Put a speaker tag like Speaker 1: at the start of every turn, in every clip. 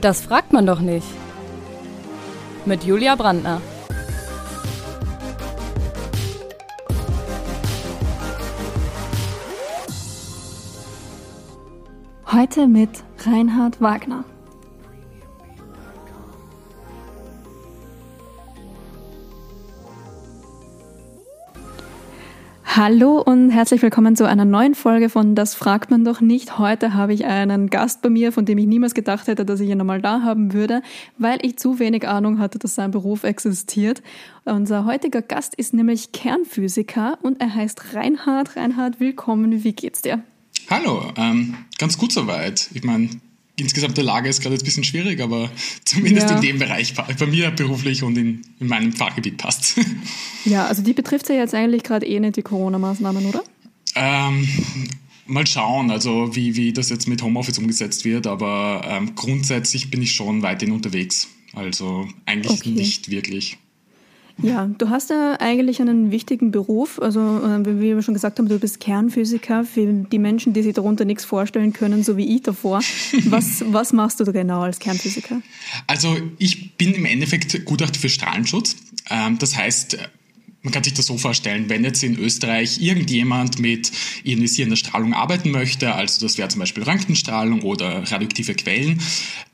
Speaker 1: Das fragt man doch nicht. Mit Julia Brandner.
Speaker 2: Heute mit Reinhard Wagner. Hallo und herzlich willkommen zu einer neuen Folge von Das fragt man doch nicht. Heute habe ich einen Gast bei mir, von dem ich niemals gedacht hätte, dass ich ihn einmal da haben würde, weil ich zu wenig Ahnung hatte, dass sein Beruf existiert. Unser heutiger Gast ist nämlich Kernphysiker und er heißt Reinhard. Reinhard, willkommen. Wie geht's dir?
Speaker 3: Hallo, ähm, ganz gut soweit. Ich meine, insgesamt der Lage ist gerade ein bisschen schwierig, aber zumindest ja. in dem Bereich, bei mir beruflich und in, in meinem Fachgebiet passt.
Speaker 2: Ja, also die betrifft ja jetzt eigentlich gerade eh nicht die Corona-Maßnahmen, oder?
Speaker 3: Ähm, mal schauen, also wie, wie das jetzt mit Homeoffice umgesetzt wird, aber ähm, grundsätzlich bin ich schon weiterhin unterwegs. Also eigentlich okay. nicht wirklich.
Speaker 2: Ja, du hast ja eigentlich einen wichtigen Beruf. Also, äh, wie wir schon gesagt haben, du bist Kernphysiker. Für die Menschen, die sich darunter nichts vorstellen können, so wie ich davor. Was, was machst du da genau als Kernphysiker?
Speaker 3: Also, ich bin im Endeffekt Gutachter für Strahlenschutz. Ähm, das heißt, man kann sich das so vorstellen, wenn jetzt in Österreich irgendjemand mit ionisierender Strahlung arbeiten möchte, also das wäre zum Beispiel Röntgenstrahlung oder radioaktive Quellen,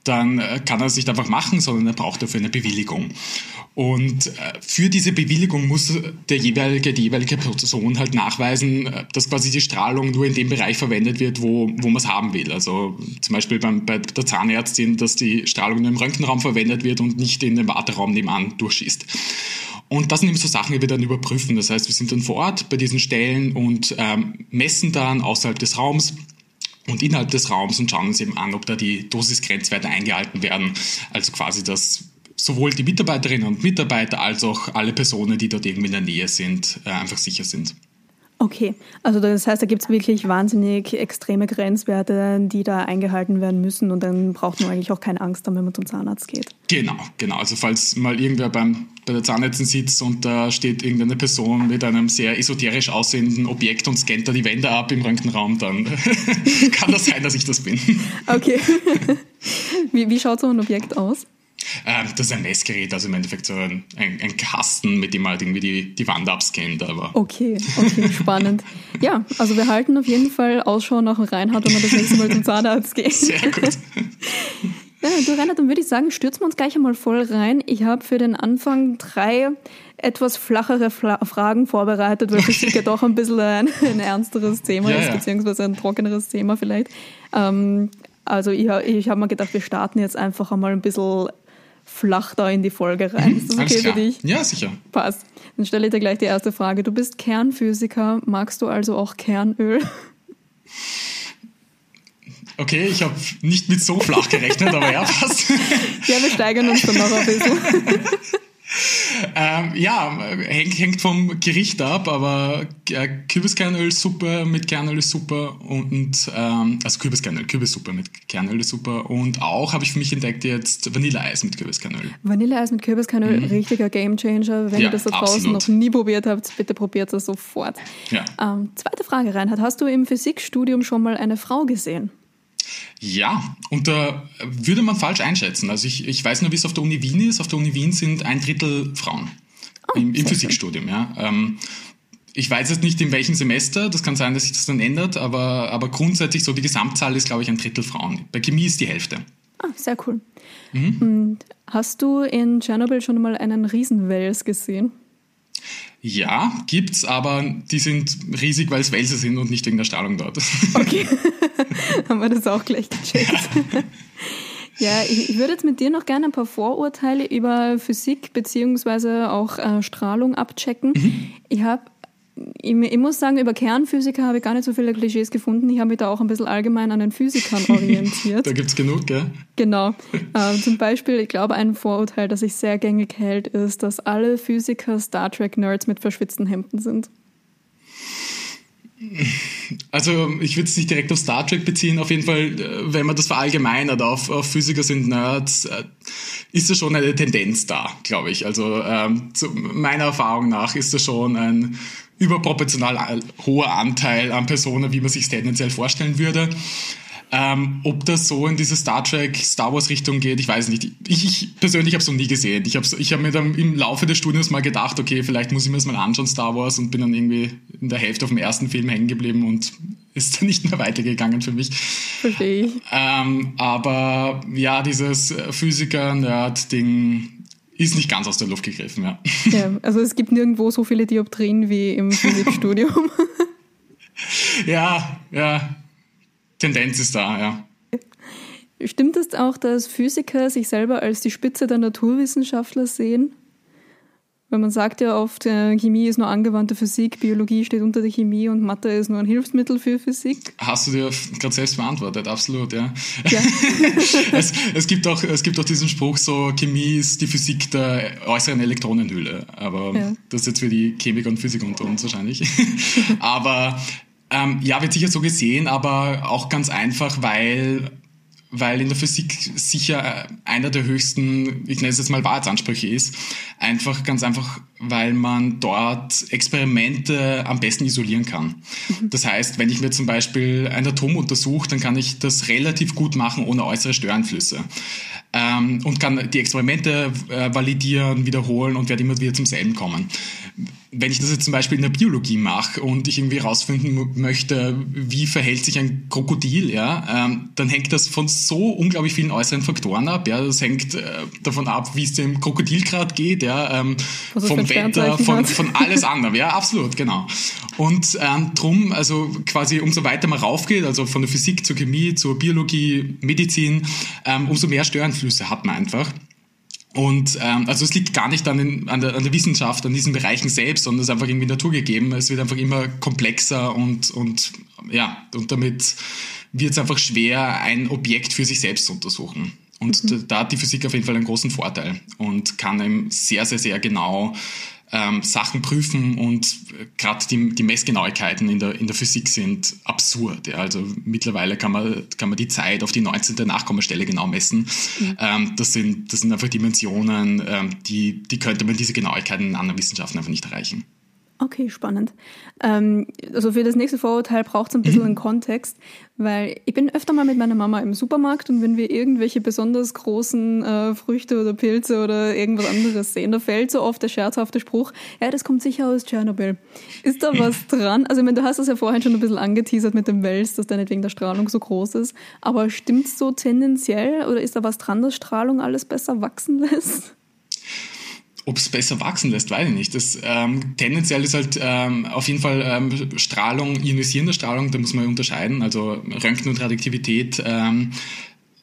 Speaker 3: dann äh, kann er es nicht einfach machen, sondern er braucht dafür eine Bewilligung. Und äh, für diese Bewilligung muss der jeweilige, die jeweilige Person halt nachweisen, äh, dass quasi die Strahlung nur in dem Bereich verwendet wird, wo, wo man es haben will. Also zum Beispiel beim, bei der Zahnärztin, dass die Strahlung nur im Röntgenraum verwendet wird und nicht in den Warteraum nebenan durchschießt. Und das sind eben so Sachen, die wir dann überprüfen. Das heißt, wir sind dann vor Ort bei diesen Stellen und ähm, messen dann außerhalb des Raums und innerhalb des Raums und schauen uns eben an, ob da die Dosisgrenzwerte eingehalten werden. Also quasi das sowohl die Mitarbeiterinnen und Mitarbeiter als auch alle Personen, die dort irgendwie in der Nähe sind, äh, einfach sicher sind.
Speaker 2: Okay, also das heißt, da gibt es wirklich wahnsinnig extreme Grenzwerte, die da eingehalten werden müssen und dann braucht man eigentlich auch keine Angst haben, wenn man zum Zahnarzt geht.
Speaker 3: Genau, genau. Also falls mal irgendwer beim, bei der Zahnärztin sitzt und da steht irgendeine Person mit einem sehr esoterisch aussehenden Objekt und scannt da die Wände ab im Röntgenraum, dann kann das sein, dass ich das bin.
Speaker 2: Okay. Wie, wie schaut so ein Objekt aus?
Speaker 3: Ähm, das ist ein Messgerät, also im Endeffekt so ein, ein, ein, Kasten, mit dem man halt irgendwie die, die Wand abscannt. Aber
Speaker 2: okay, okay, spannend. ja, also wir halten auf jeden Fall Ausschau nach Reinhard, wenn wir das nächste Mal zum Zahnarzt gehen.
Speaker 3: Sehr gut.
Speaker 2: Ja, du Reinhard, dann würde ich sagen, stürzen wir uns gleich einmal voll rein. Ich habe für den Anfang drei etwas flachere Fla Fragen vorbereitet, weil Physik ja doch ein bisschen ein, ein ernsteres Thema ja, ist, beziehungsweise ein trockeneres Thema vielleicht. Ähm, also ich, ich habe mir gedacht, wir starten jetzt einfach einmal ein bisschen flach da in die Folge rein.
Speaker 3: Mhm, ist das okay für dich? Ja, sicher.
Speaker 2: Passt. Dann stelle ich dir gleich die erste Frage. Du bist Kernphysiker, magst du also auch Kernöl?
Speaker 3: Okay, ich habe nicht mit so flach gerechnet, aber ja, passt.
Speaker 2: Ja, wir steigern uns dann noch ein bisschen.
Speaker 3: ähm, ja, hängt, hängt vom Gericht ab, aber äh, Kürbiskernölsuppe mit Kernöl ist super und ähm, also Kürbiskernöl, Kürbissuppe mit Kernöl ist super und auch habe ich für mich entdeckt jetzt Vanilleeis mit Kürbiskernöl.
Speaker 2: Vanilleeis mit Kürbiskernöl, mhm. richtiger Gamechanger. Wenn ja, ihr das da draußen absolut. noch nie probiert habt, bitte probiert es sofort. Ja. Ähm, zweite Frage, Reinhard, hast du im Physikstudium schon mal eine Frau gesehen?
Speaker 3: Ja, und da würde man falsch einschätzen. Also ich, ich weiß nur, wie es auf der Uni Wien ist. Auf der Uni Wien sind ein Drittel Frauen oh, im, im Physikstudium. Ja. Ähm, ich weiß jetzt nicht, in welchem Semester, das kann sein, dass sich das dann ändert, aber, aber grundsätzlich so die Gesamtzahl ist, glaube ich, ein Drittel Frauen. Bei Chemie ist die Hälfte.
Speaker 2: Ah, sehr cool. Mhm. Hast du in Tschernobyl schon mal einen Riesenwels gesehen?
Speaker 3: Ja, gibt's, aber die sind riesig, weil es Wälse sind und nicht wegen der Strahlung dort.
Speaker 2: Okay, haben wir das auch gleich gecheckt. Ja. Ich, würde jetzt mit dir noch gerne ein paar Vorurteile über Physik beziehungsweise auch äh, Strahlung abchecken. Mhm. Ich habe ich, ich, muss sagen, über Kernphysiker habe ich gar nicht so viele Klischees gefunden. Ich habe mich da auch ein bisschen allgemein an den Physikern orientiert.
Speaker 3: da gibt es genug, gell?
Speaker 2: Genau. Ähm, zum Beispiel, ich glaube, ein Vorurteil, das sich sehr gängig hält, ist, dass alle Physiker Star Trek-Nerds mit verschwitzten Hemden sind.
Speaker 3: Also ich würde es nicht direkt auf Star Trek beziehen, auf jeden Fall, äh, wenn man das verallgemeinert auf, auf Physiker sind Nerds, äh, ist da schon eine Tendenz da, glaube ich. Also ähm, meiner Erfahrung nach ist da schon ein überproportional hoher Anteil an Personen, wie man sich tendenziell vorstellen würde. Ähm, ob das so in diese Star Trek, Star Wars Richtung geht, ich weiß nicht. Ich, ich persönlich habe es noch nie gesehen. Ich habe ich hab mir dann im Laufe des Studiums mal gedacht, okay, vielleicht muss ich mir das mal anschauen, Star Wars, und bin dann irgendwie in der Hälfte auf dem ersten Film hängen geblieben und ist dann nicht mehr weitergegangen für mich.
Speaker 2: Verstehe ich.
Speaker 3: Ähm, aber ja, dieses Physiker-Nerd-Ding ist nicht ganz aus der Luft gegriffen, ja.
Speaker 2: Ja, also es gibt nirgendwo so viele Dioptrien wie im Physikstudium.
Speaker 3: ja, ja. Tendenz ist da, ja.
Speaker 2: Stimmt es auch, dass Physiker sich selber als die Spitze der Naturwissenschaftler sehen? Weil man sagt ja oft, äh, Chemie ist nur angewandte Physik, Biologie steht unter der Chemie und Mathe ist nur ein Hilfsmittel für Physik.
Speaker 3: Hast du dir gerade selbst beantwortet, absolut, ja. ja. es, es, gibt auch, es gibt auch diesen Spruch, so Chemie ist die Physik der äußeren Elektronenhülle. Aber ja. das ist jetzt für die Chemiker und Physiker unter uns wahrscheinlich. aber ähm, ja, wird sicher so gesehen, aber auch ganz einfach, weil weil in der Physik sicher einer der höchsten, ich nenne es jetzt mal Wahrheitsansprüche ist. Einfach, ganz einfach, weil man dort Experimente am besten isolieren kann. Mhm. Das heißt, wenn ich mir zum Beispiel ein Atom untersuche, dann kann ich das relativ gut machen ohne äußere Störeinflüsse. Ähm, und kann die Experimente äh, validieren, wiederholen und werde immer wieder zum selben kommen wenn ich das jetzt zum Beispiel in der Biologie mache und ich irgendwie herausfinden möchte, wie verhält sich ein Krokodil, ja, ähm, dann hängt das von so unglaublich vielen äußeren Faktoren ab. Ja, das hängt äh, davon ab, wie es dem Krokodil gerade geht, ja, ähm, vom Wetter, von, von alles anderem. Ja, absolut, genau. Und ähm, drum, also quasi umso weiter man raufgeht, also von der Physik zur Chemie, zur Biologie, Medizin, ähm, umso mehr Störanflüsse hat man einfach. Und ähm, also es liegt gar nicht an, den, an, der, an der Wissenschaft, an diesen Bereichen selbst, sondern es ist einfach irgendwie naturgegeben. Es wird einfach immer komplexer und, und ja, und damit wird es einfach schwer, ein Objekt für sich selbst zu untersuchen. Und mhm. da, da hat die Physik auf jeden Fall einen großen Vorteil und kann eben sehr, sehr, sehr genau ähm, Sachen prüfen und äh, gerade die, die Messgenauigkeiten in der, in der Physik sind absurd. Ja. Also mittlerweile kann man, kann man die Zeit auf die 19. Nachkommastelle genau messen. Mhm. Ähm, das, sind, das sind einfach Dimensionen, ähm, die, die könnte man diese Genauigkeiten in anderen Wissenschaften einfach nicht erreichen.
Speaker 2: Okay, spannend. Ähm, also für das nächste Vorurteil braucht es ein bisschen mhm. einen Kontext, weil ich bin öfter mal mit meiner Mama im Supermarkt und wenn wir irgendwelche besonders großen äh, Früchte oder Pilze oder irgendwas anderes sehen, da fällt so oft der scherzhafte Spruch, ja, das kommt sicher aus Tschernobyl. Ist da was dran? Also ich meine, du hast das ja vorhin schon ein bisschen angeteasert mit dem Wels, dass der nicht wegen der Strahlung so groß ist, aber stimmt es so tendenziell oder ist da was dran, dass Strahlung alles besser wachsen lässt?
Speaker 3: Ob es besser wachsen lässt, weiß ich nicht. Das, ähm, tendenziell ist halt ähm, auf jeden Fall ähm, Strahlung, ionisierende Strahlung, da muss man unterscheiden. Also Röntgen und Radioaktivität ähm,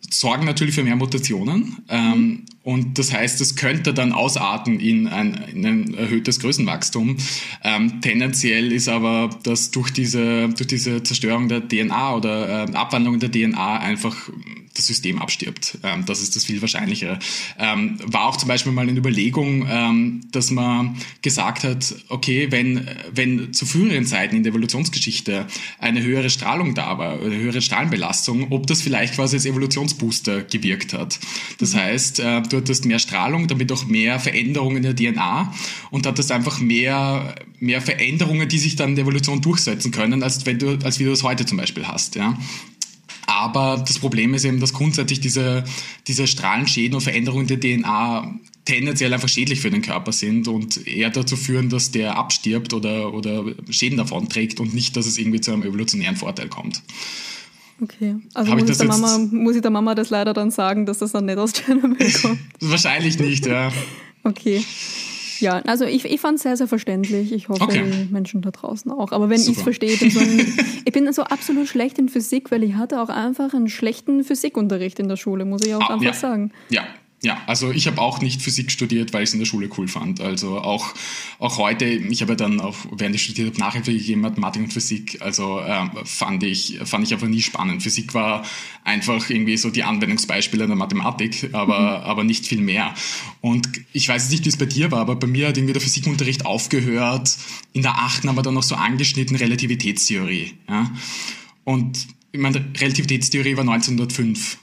Speaker 3: sorgen natürlich für mehr Mutationen. Ähm. Und das heißt, es könnte dann ausarten in ein, in ein erhöhtes Größenwachstum. Ähm, tendenziell ist aber, dass durch diese, durch diese Zerstörung der DNA oder äh, Abwandlung der DNA einfach das System abstirbt. Ähm, das ist das viel wahrscheinlichere. Ähm, war auch zum Beispiel mal eine Überlegung, ähm, dass man gesagt hat, okay, wenn, wenn zu früheren Zeiten in der Evolutionsgeschichte eine höhere Strahlung da war, eine höhere Strahlenbelastung, ob das vielleicht quasi als Evolutionsbooster gewirkt hat. Das mhm. heißt, äh, du hattest mehr Strahlung, damit auch mehr Veränderungen in der DNA und hattest einfach mehr, mehr Veränderungen, die sich dann in der Evolution durchsetzen können, als wenn du, als wie du es heute zum Beispiel hast, ja. Aber das Problem ist eben, dass grundsätzlich diese, diese Strahlenschäden und Veränderungen der DNA tendenziell einfach schädlich für den Körper sind und eher dazu führen, dass der abstirbt oder, oder Schäden davon trägt und nicht, dass es irgendwie zu einem evolutionären Vorteil kommt.
Speaker 2: Okay, also muss ich, ich der Mama, muss ich der Mama das leider dann sagen, dass das dann nicht aus Tschernobyl kommt?
Speaker 3: Wahrscheinlich nicht, ja.
Speaker 2: okay. Ja, also ich, ich fand es sehr, sehr verständlich. Ich hoffe, okay. die Menschen da draußen auch. Aber wenn ich es verstehe, bin so ein, ich bin so absolut schlecht in Physik, weil ich hatte auch einfach einen schlechten Physikunterricht in der Schule, muss ich auch ah, einfach
Speaker 3: ja.
Speaker 2: sagen.
Speaker 3: Ja, ja, also ich habe auch nicht Physik studiert, weil ich es in der Schule cool fand. Also auch, auch heute, ich habe ja dann auch, während ich studiert habe, Nachhilfe gegeben, Mathematik und Physik. Also ähm, fand, ich, fand ich einfach nie spannend. Physik war einfach irgendwie so die Anwendungsbeispiele der Mathematik, aber, mhm. aber nicht viel mehr. Und ich weiß nicht, wie es bei dir war, aber bei mir hat irgendwie der Physikunterricht aufgehört. In der achten haben wir dann noch so angeschnitten Relativitätstheorie. Ja? Und ich meine, Relativitätstheorie war 1905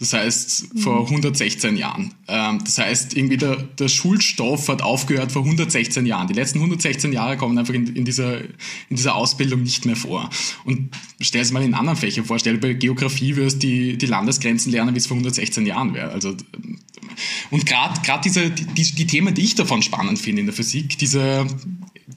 Speaker 3: Das heißt, vor 116 Jahren. Ähm, das heißt, irgendwie der, der Schulstoff hat aufgehört vor 116 Jahren. Die letzten 116 Jahre kommen einfach in, in, dieser, in dieser Ausbildung nicht mehr vor. Und stell es mal in anderen Fächern vor. Stell dir bei Geografie wirst die, die Landesgrenzen lernen, wie es vor 116 Jahren wäre. Also, und gerade diese, die, die Themen, die ich davon spannend finde in der Physik, diese,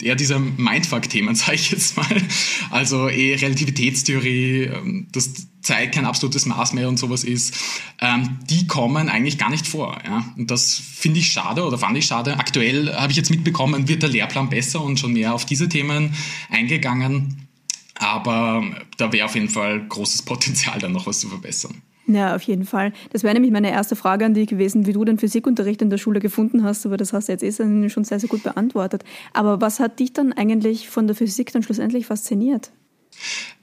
Speaker 3: eher dieser Mindfuck-Themen, sage ich jetzt mal. Also eh Relativitätstheorie, ähm, dass Zeit kein absolutes Maß mehr und sowas ist, ähm, die kommen eigentlich gar nicht vor. Ja? Und das finde ich schade oder fand ich schade. Aktuell habe ich jetzt mitbekommen, wird der Lehrplan besser und schon mehr auf diese Themen eingegangen. Aber da wäre auf jeden Fall großes Potenzial, dann noch was zu verbessern.
Speaker 2: Ja, auf jeden Fall. Das wäre nämlich meine erste Frage an dich gewesen, wie du den Physikunterricht in der Schule gefunden hast, aber das hast du jetzt eh schon sehr, sehr gut beantwortet. Aber was hat dich dann eigentlich von der Physik dann schlussendlich fasziniert?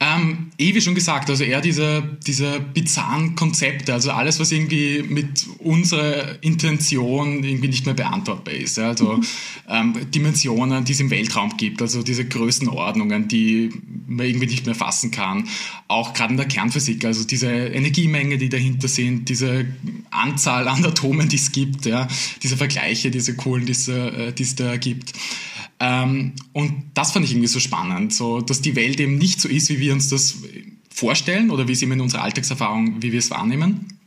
Speaker 3: Ähm, eh wie schon gesagt, also eher diese, diese bizarren Konzepte, also alles, was irgendwie mit unserer Intention irgendwie nicht mehr beantwortbar ist. Ja? Also mhm. ähm, Dimensionen, die es im Weltraum gibt, also diese Größenordnungen, die man irgendwie nicht mehr fassen kann. Auch gerade in der Kernphysik, also diese Energiemenge, die dahinter sind, diese Anzahl an Atomen, die es gibt, ja? diese Vergleiche, diese coolen, die äh, die es da gibt. Ähm, und das fand ich irgendwie so spannend, so dass die Welt eben nicht so ist, wie wir uns das vorstellen oder wie es eben in unserer Alltagserfahrung, wie wir es wahrnehmen.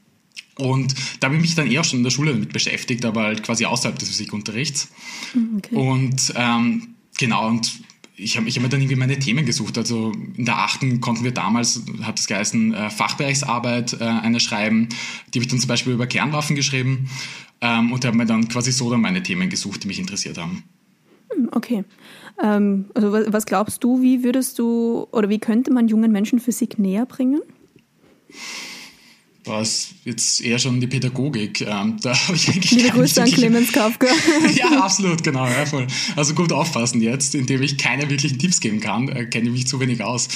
Speaker 3: Und da habe ich mich dann eher schon in der Schule damit beschäftigt, aber halt quasi außerhalb des Physikunterrichts. Hm, okay. Und ähm, genau, und ich habe ich hab mir dann irgendwie meine Themen gesucht. Also in der achten konnten wir damals, hat das geheißen, äh, Fachbereichsarbeit äh, eine schreiben. Die habe ich dann zum Beispiel über Kernwaffen geschrieben ähm, und habe mir dann quasi so dann meine Themen gesucht, die mich interessiert haben.
Speaker 2: Okay. Ähm, also was glaubst du, wie würdest du oder wie könnte man jungen Menschen Physik näher bringen?
Speaker 3: Was jetzt eher schon die Pädagogik. Ähm, da habe ich eigentlich
Speaker 2: Liebe Grüße an Clemens Kafka.
Speaker 3: ja, absolut, genau. Ja, voll. Also gut aufpassen jetzt, indem ich keine wirklichen Tipps geben kann, äh, kenne ich mich zu wenig aus.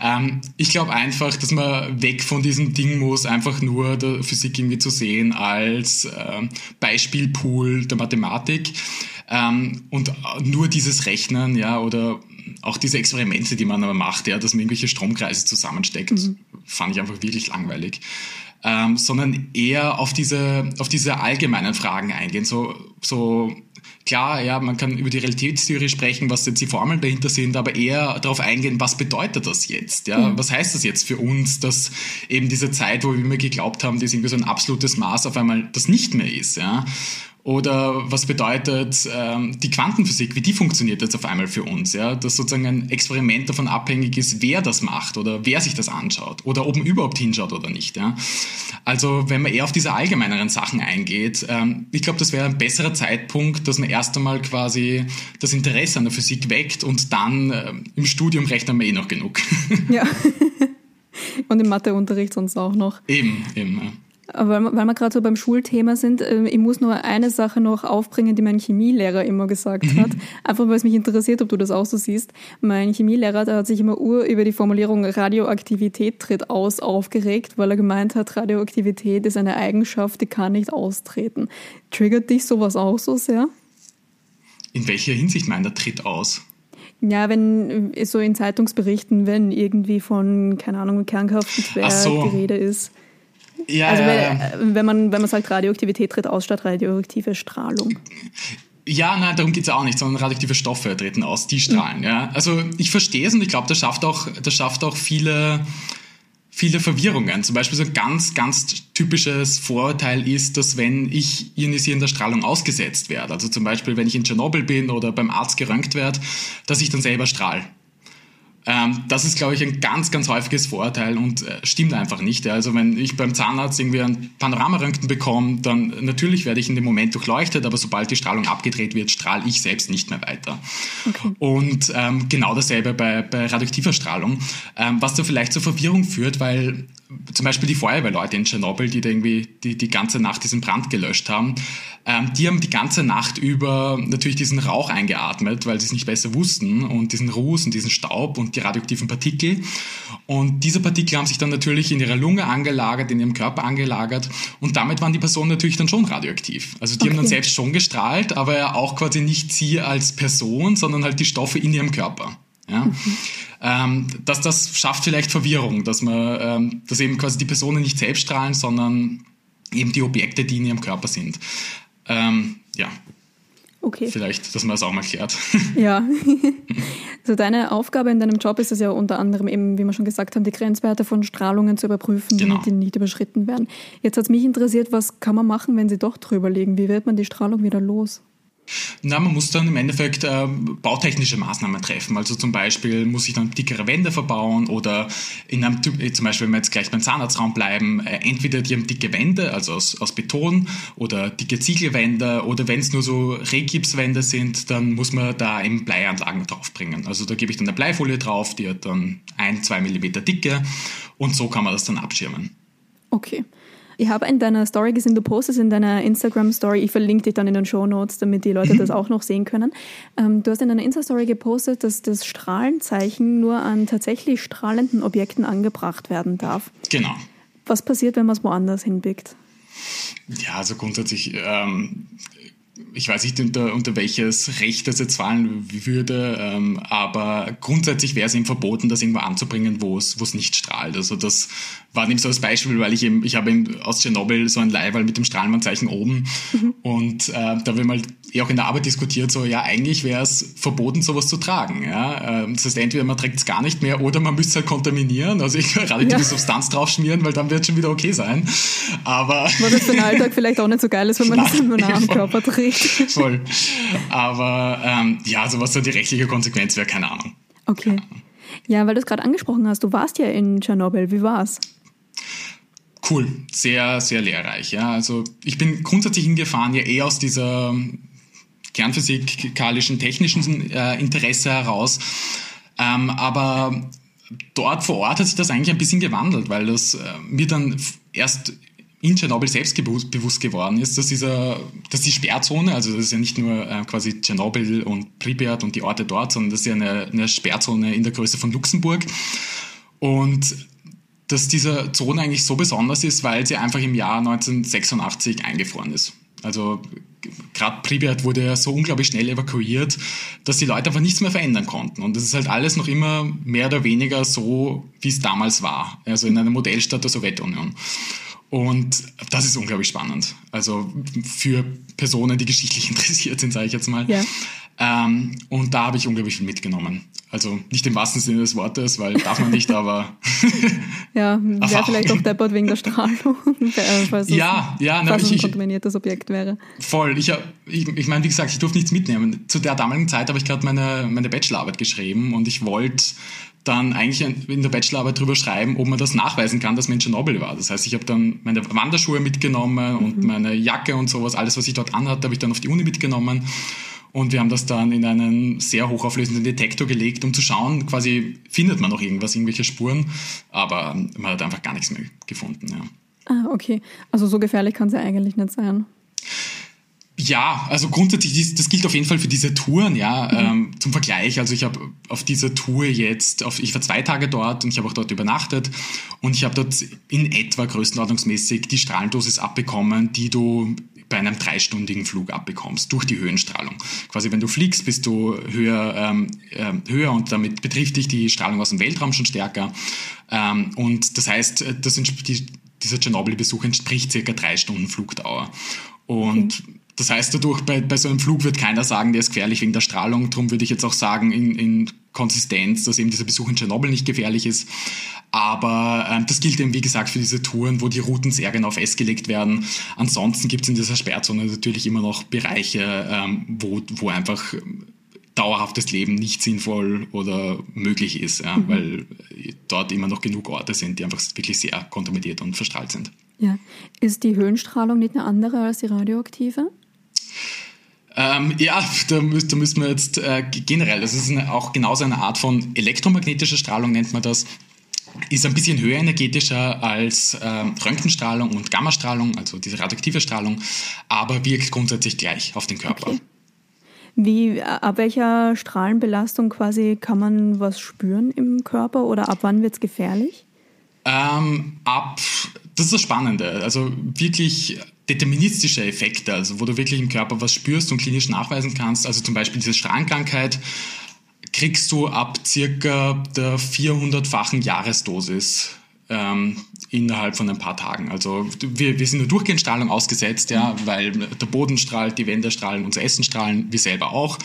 Speaker 3: Ähm, ich glaube einfach, dass man weg von diesem Ding muss, einfach nur der Physik irgendwie zu sehen als äh, Beispielpool der Mathematik. Ähm, und nur dieses Rechnen, ja, oder auch diese Experimente, die man aber macht, ja, dass man irgendwelche Stromkreise zusammensteckt, mhm. fand ich einfach wirklich langweilig. Ähm, sondern eher auf diese, auf diese allgemeinen Fragen eingehen. So, so klar, ja, man kann über die Realitätstheorie sprechen, was jetzt die Formeln dahinter sind, aber eher darauf eingehen, was bedeutet das jetzt? Ja? Mhm. Was heißt das jetzt für uns, dass eben diese Zeit, wo wir immer geglaubt haben, dass irgendwie so ein absolutes Maß auf einmal das nicht mehr ist? Ja? Oder was bedeutet ähm, die Quantenphysik, wie die funktioniert jetzt auf einmal für uns? Ja? Dass sozusagen ein Experiment davon abhängig ist, wer das macht oder wer sich das anschaut oder ob man überhaupt hinschaut oder nicht. Ja? Also wenn man eher auf diese allgemeineren Sachen eingeht, ähm, ich glaube, das wäre ein besserer Zeitpunkt, dass man erst einmal quasi das Interesse an der Physik weckt und dann äh, im Studium rechnet man eh noch genug.
Speaker 2: Ja. und im Matheunterricht sonst auch noch.
Speaker 3: Eben, eben. Ja.
Speaker 2: Weil, weil wir gerade so beim Schulthema sind, ähm, ich muss nur eine Sache noch aufbringen, die mein Chemielehrer immer gesagt hat. Einfach weil es mich interessiert, ob du das auch so siehst. Mein Chemielehrer, der hat sich immer ur über die Formulierung Radioaktivität tritt aus aufgeregt, weil er gemeint hat, Radioaktivität ist eine Eigenschaft, die kann nicht austreten. Triggert dich sowas auch so sehr?
Speaker 3: In welcher Hinsicht meint er tritt aus?
Speaker 2: Ja, wenn so in Zeitungsberichten, wenn irgendwie von, keine Ahnung, Kernkraftwerk so. die Rede ist. Ja, also wenn, wenn, man, wenn man sagt, Radioaktivität tritt aus statt radioaktive Strahlung.
Speaker 3: Ja, nein, darum geht es auch nicht, sondern radioaktive Stoffe treten aus, die strahlen. Mhm. Ja. Also ich verstehe es und ich glaube, das schafft auch, das schafft auch viele, viele Verwirrungen. Zum Beispiel so ein ganz, ganz typisches Vorurteil ist, dass wenn ich ionisierender Strahlung ausgesetzt werde, also zum Beispiel wenn ich in Tschernobyl bin oder beim Arzt geröntgt werde, dass ich dann selber strahle. Ähm, das ist, glaube ich, ein ganz, ganz häufiges Vorurteil und äh, stimmt einfach nicht. Also wenn ich beim Zahnarzt irgendwie ein Panoramaröntgen bekomme, dann natürlich werde ich in dem Moment durchleuchtet, aber sobald die Strahlung abgedreht wird, strahle ich selbst nicht mehr weiter. Okay. Und ähm, genau dasselbe bei, bei radioaktiver Strahlung, ähm, was da vielleicht zur Verwirrung führt, weil zum Beispiel die Feuerwehrleute in Tschernobyl, die da irgendwie die, die ganze Nacht diesen Brand gelöscht haben, ähm, die haben die ganze Nacht über natürlich diesen Rauch eingeatmet, weil sie es nicht besser wussten und diesen Ruß und diesen Staub und die radioaktiven Partikel. Und diese Partikel haben sich dann natürlich in ihrer Lunge angelagert, in ihrem Körper angelagert und damit waren die Personen natürlich dann schon radioaktiv. Also die okay. haben dann selbst schon gestrahlt, aber auch quasi nicht sie als Person, sondern halt die Stoffe in ihrem Körper. Ja? Mhm. Ähm, dass das schafft vielleicht Verwirrung, dass man, ähm, dass eben quasi die Personen nicht selbst strahlen, sondern eben die Objekte, die in ihrem Körper sind. Ähm, ja.
Speaker 2: Okay.
Speaker 3: Vielleicht, dass man das auch mal klärt.
Speaker 2: Ja. also deine Aufgabe in deinem Job ist es ja unter anderem eben, wie wir schon gesagt haben, die Grenzwerte von Strahlungen zu überprüfen, genau. damit die nicht überschritten werden. Jetzt hat es mich interessiert, was kann man machen, wenn sie doch drüber liegen? Wie wird man die Strahlung wieder los?
Speaker 3: Na, man muss dann im Endeffekt äh, bautechnische Maßnahmen treffen. Also zum Beispiel muss ich dann dickere Wände verbauen oder in einem, äh, zum Beispiel, wenn wir jetzt gleich beim Zahnarztraum bleiben, äh, entweder die haben dicke Wände, also aus, aus Beton oder dicke Ziegelwände oder wenn es nur so Regipswände sind, dann muss man da eben Bleianlagen draufbringen. Also da gebe ich dann eine Bleifolie drauf, die hat dann ein, zwei Millimeter Dicke und so kann man das dann abschirmen.
Speaker 2: Okay. Ich habe in deiner Story gesehen, du postest in deiner Instagram-Story, ich verlinke dich dann in den Show Notes, damit die Leute mhm. das auch noch sehen können. Ähm, du hast in deiner Insta-Story gepostet, dass das Strahlenzeichen nur an tatsächlich strahlenden Objekten angebracht werden darf.
Speaker 3: Genau.
Speaker 2: Was passiert, wenn man es woanders hinbiegt?
Speaker 3: Ja, also grundsätzlich ähm, ich weiß nicht, unter, unter welches Recht das jetzt fallen würde, ähm, aber grundsätzlich wäre es ihm verboten, das irgendwo anzubringen, wo es, wo es nicht strahlt. Also das war eben so als Beispiel, weil ich eben, ich habe eben aus Tschernobyl so ein Leihwahl mit dem Strahlenwarnzeichen oben mhm. und äh, da haben wir mal eh auch in der Arbeit diskutiert, so ja, eigentlich wäre es verboten, sowas zu tragen. Ja? Ähm, das heißt, entweder man trägt es gar nicht mehr oder man müsste es halt kontaminieren, also ich radioaktive ja. Substanz draufschmieren, weil dann wird es schon wieder okay sein. Aber
Speaker 2: Was jetzt für den Alltag vielleicht auch nicht so geil ist, wenn man das nur nah am Körper trägt.
Speaker 3: Voll. Aber ähm, ja, also was da die rechtliche Konsequenz wäre, keine Ahnung.
Speaker 2: Okay. Ja, weil du es gerade angesprochen hast, du warst ja in Tschernobyl, wie war's?
Speaker 3: Cool, sehr, sehr lehrreich. Ja, also ich bin grundsätzlich hingefahren, ja eh aus dieser kernphysikalischen, technischen äh, Interesse heraus. Ähm, aber dort vor Ort hat sich das eigentlich ein bisschen gewandelt, weil das äh, mir dann erst in Tschernobyl selbst bewusst geworden ist, dass, dieser, dass die Sperrzone, also das ist ja nicht nur äh, quasi Tschernobyl und Pripyat und die Orte dort, sondern das ist ja eine, eine Sperrzone in der Größe von Luxemburg. Und dass diese Zone eigentlich so besonders ist, weil sie einfach im Jahr 1986 eingefroren ist. Also gerade Pripyat wurde ja so unglaublich schnell evakuiert, dass die Leute einfach nichts mehr verändern konnten. Und das ist halt alles noch immer mehr oder weniger so, wie es damals war. Also in einer Modellstadt der Sowjetunion. Und das ist unglaublich spannend. Also für Personen, die geschichtlich interessiert sind, sage ich jetzt mal. Ja. Ähm, und da habe ich unglaublich viel mitgenommen. Also nicht im wahrsten Sinne des Wortes, weil darf man nicht, aber.
Speaker 2: ja, wäre vielleicht auch deppert wegen der Strahlung,
Speaker 3: falls ja, es, ja,
Speaker 2: falls ich, ein kontaminiertes Objekt wäre.
Speaker 3: Voll. Ich, ich, ich meine, wie gesagt, ich durfte nichts mitnehmen. Zu der damaligen Zeit habe ich gerade meine, meine Bachelorarbeit geschrieben und ich wollte dann eigentlich in der Bachelorarbeit drüber schreiben, ob man das nachweisen kann, dass man in Tschernobyl war. Das heißt, ich habe dann meine Wanderschuhe mitgenommen und mhm. meine Jacke und sowas, alles, was ich dort anhatte, habe ich dann auf die Uni mitgenommen. Und wir haben das dann in einen sehr hochauflösenden Detektor gelegt, um zu schauen, quasi findet man noch irgendwas, irgendwelche Spuren. Aber man hat einfach gar nichts mehr gefunden. Ja.
Speaker 2: Ah, okay. Also so gefährlich kann es ja eigentlich nicht sein.
Speaker 3: Ja, also grundsätzlich, das gilt auf jeden Fall für diese Touren, ja. Mhm. Ähm, zum Vergleich, also ich habe auf dieser Tour jetzt, auf, ich war zwei Tage dort und ich habe auch dort übernachtet und ich habe dort in etwa größenordnungsmäßig die Strahlendosis abbekommen, die du bei einem dreistündigen Flug abbekommst durch die Höhenstrahlung. Quasi wenn du fliegst, bist du höher, ähm, äh, höher und damit betrifft dich die Strahlung aus dem Weltraum schon stärker. Ähm, und das heißt, das, die, dieser Tschernobyl-Besuch entspricht circa drei Stunden Flugdauer. Und okay. Das heißt, dadurch bei, bei so einem Flug wird keiner sagen, der ist gefährlich wegen der Strahlung. Darum würde ich jetzt auch sagen, in, in Konsistenz, dass eben dieser Besuch in Tschernobyl nicht gefährlich ist. Aber ähm, das gilt eben, wie gesagt, für diese Touren, wo die Routen sehr genau festgelegt werden. Ansonsten gibt es in dieser Sperrzone natürlich immer noch Bereiche, ähm, wo, wo einfach dauerhaftes Leben nicht sinnvoll oder möglich ist, ja, mhm. weil dort immer noch genug Orte sind, die einfach wirklich sehr kontaminiert und verstrahlt sind.
Speaker 2: Ja. Ist die Höhenstrahlung nicht eine andere als die radioaktive?
Speaker 3: Ähm, ja, da, müß, da müssen wir jetzt äh, generell, das ist eine, auch genauso eine Art von elektromagnetischer Strahlung, nennt man das. Ist ein bisschen höher energetischer als äh, Röntgenstrahlung und Gammastrahlung, also diese radioaktive Strahlung, aber wirkt grundsätzlich gleich auf den Körper. Okay.
Speaker 2: Wie, ab welcher Strahlenbelastung quasi kann man was spüren im Körper oder ab wann wird es gefährlich?
Speaker 3: Ähm, ab, das ist das Spannende, also wirklich deterministische Effekte, also wo du wirklich im Körper was spürst und klinisch nachweisen kannst, also zum Beispiel diese Strahlenkrankheit, kriegst du ab circa der 400-fachen Jahresdosis ähm, innerhalb von ein paar Tagen. Also wir, wir sind der Durchgehensstrahlung ausgesetzt, ja, weil der Boden strahlt, die Wände strahlen, unser Essen strahlen, wir selber auch.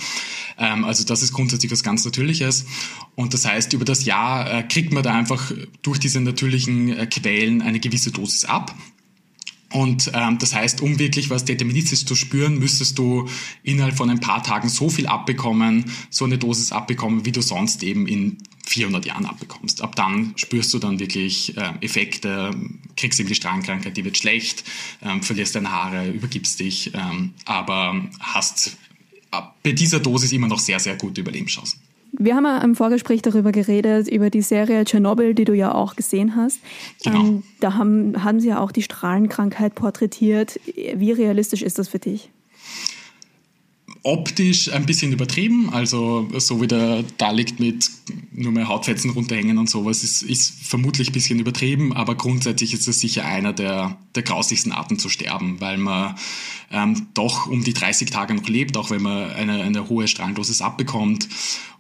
Speaker 3: Ähm, also das ist grundsätzlich was ganz Natürliches. Und das heißt, über das Jahr äh, kriegt man da einfach durch diese natürlichen äh, Quellen eine gewisse Dosis ab. Und ähm, das heißt, um wirklich was Deterministisches zu spüren, müsstest du innerhalb von ein paar Tagen so viel abbekommen, so eine Dosis abbekommen, wie du sonst eben in 400 Jahren abbekommst. Ab dann spürst du dann wirklich äh, Effekte, kriegst eben die Strahlenkrankheit, die wird schlecht, ähm, verlierst deine Haare, übergibst dich, ähm, aber hast bei dieser Dosis immer noch sehr, sehr gute Überlebenschancen.
Speaker 2: Wir haben ja im Vorgespräch darüber geredet, über die Serie Tschernobyl, die du ja auch gesehen hast. Genau. Ähm, da haben, haben sie ja auch die Strahlenkrankheit porträtiert. Wie realistisch ist das für dich?
Speaker 3: optisch ein bisschen übertrieben, also so wie der da liegt mit nur mehr Hautfetzen runterhängen und sowas, ist, ist vermutlich ein bisschen übertrieben, aber grundsätzlich ist es sicher einer der, der grausigsten Arten zu sterben, weil man ähm, doch um die 30 Tage noch lebt, auch wenn man eine, eine hohe Strahlendosis abbekommt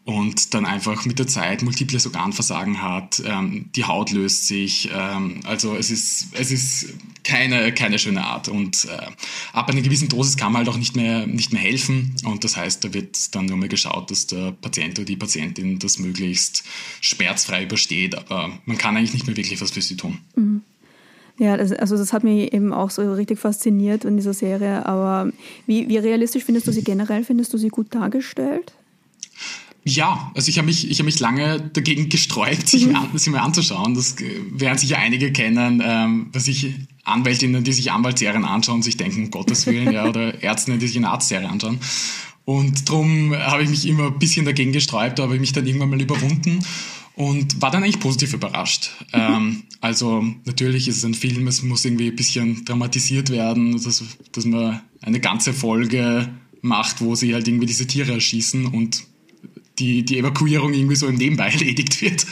Speaker 3: und dann einfach mit der Zeit multiples Organversagen hat, ähm, die Haut löst sich, ähm, also es ist, es ist keine, keine schöne Art und äh, ab einer gewissen Dosis kann man halt auch nicht mehr, nicht mehr helfen und das heißt, da wird dann nur mehr geschaut, dass der Patient oder die Patientin das möglichst schmerzfrei übersteht, aber man kann eigentlich nicht mehr wirklich was für sie tun.
Speaker 2: Mhm. Ja, das, also das hat mich eben auch so richtig fasziniert in dieser Serie. Aber wie, wie realistisch findest du sie generell? Findest du sie gut dargestellt?
Speaker 3: Ja, also ich habe mich, ich hab mich lange dagegen gesträubt, sich, mir, an, sich mir anzuschauen. Das werden sicher einige kennen, ähm, was ich Anwältinnen, die sich Anwaltsserien anschauen, sich denken, um Gottes Willen, ja, oder Ärztinnen, die sich eine Arztserie anschauen. Und darum habe ich mich immer ein bisschen dagegen gesträubt, aber ich mich dann irgendwann mal überwunden und war dann eigentlich positiv überrascht. Mhm. Ähm, also natürlich ist es ein Film, es muss irgendwie ein bisschen dramatisiert werden, dass, dass man eine ganze Folge macht, wo sie halt irgendwie diese Tiere erschießen und die, die Evakuierung irgendwie so im Nebenbei erledigt wird.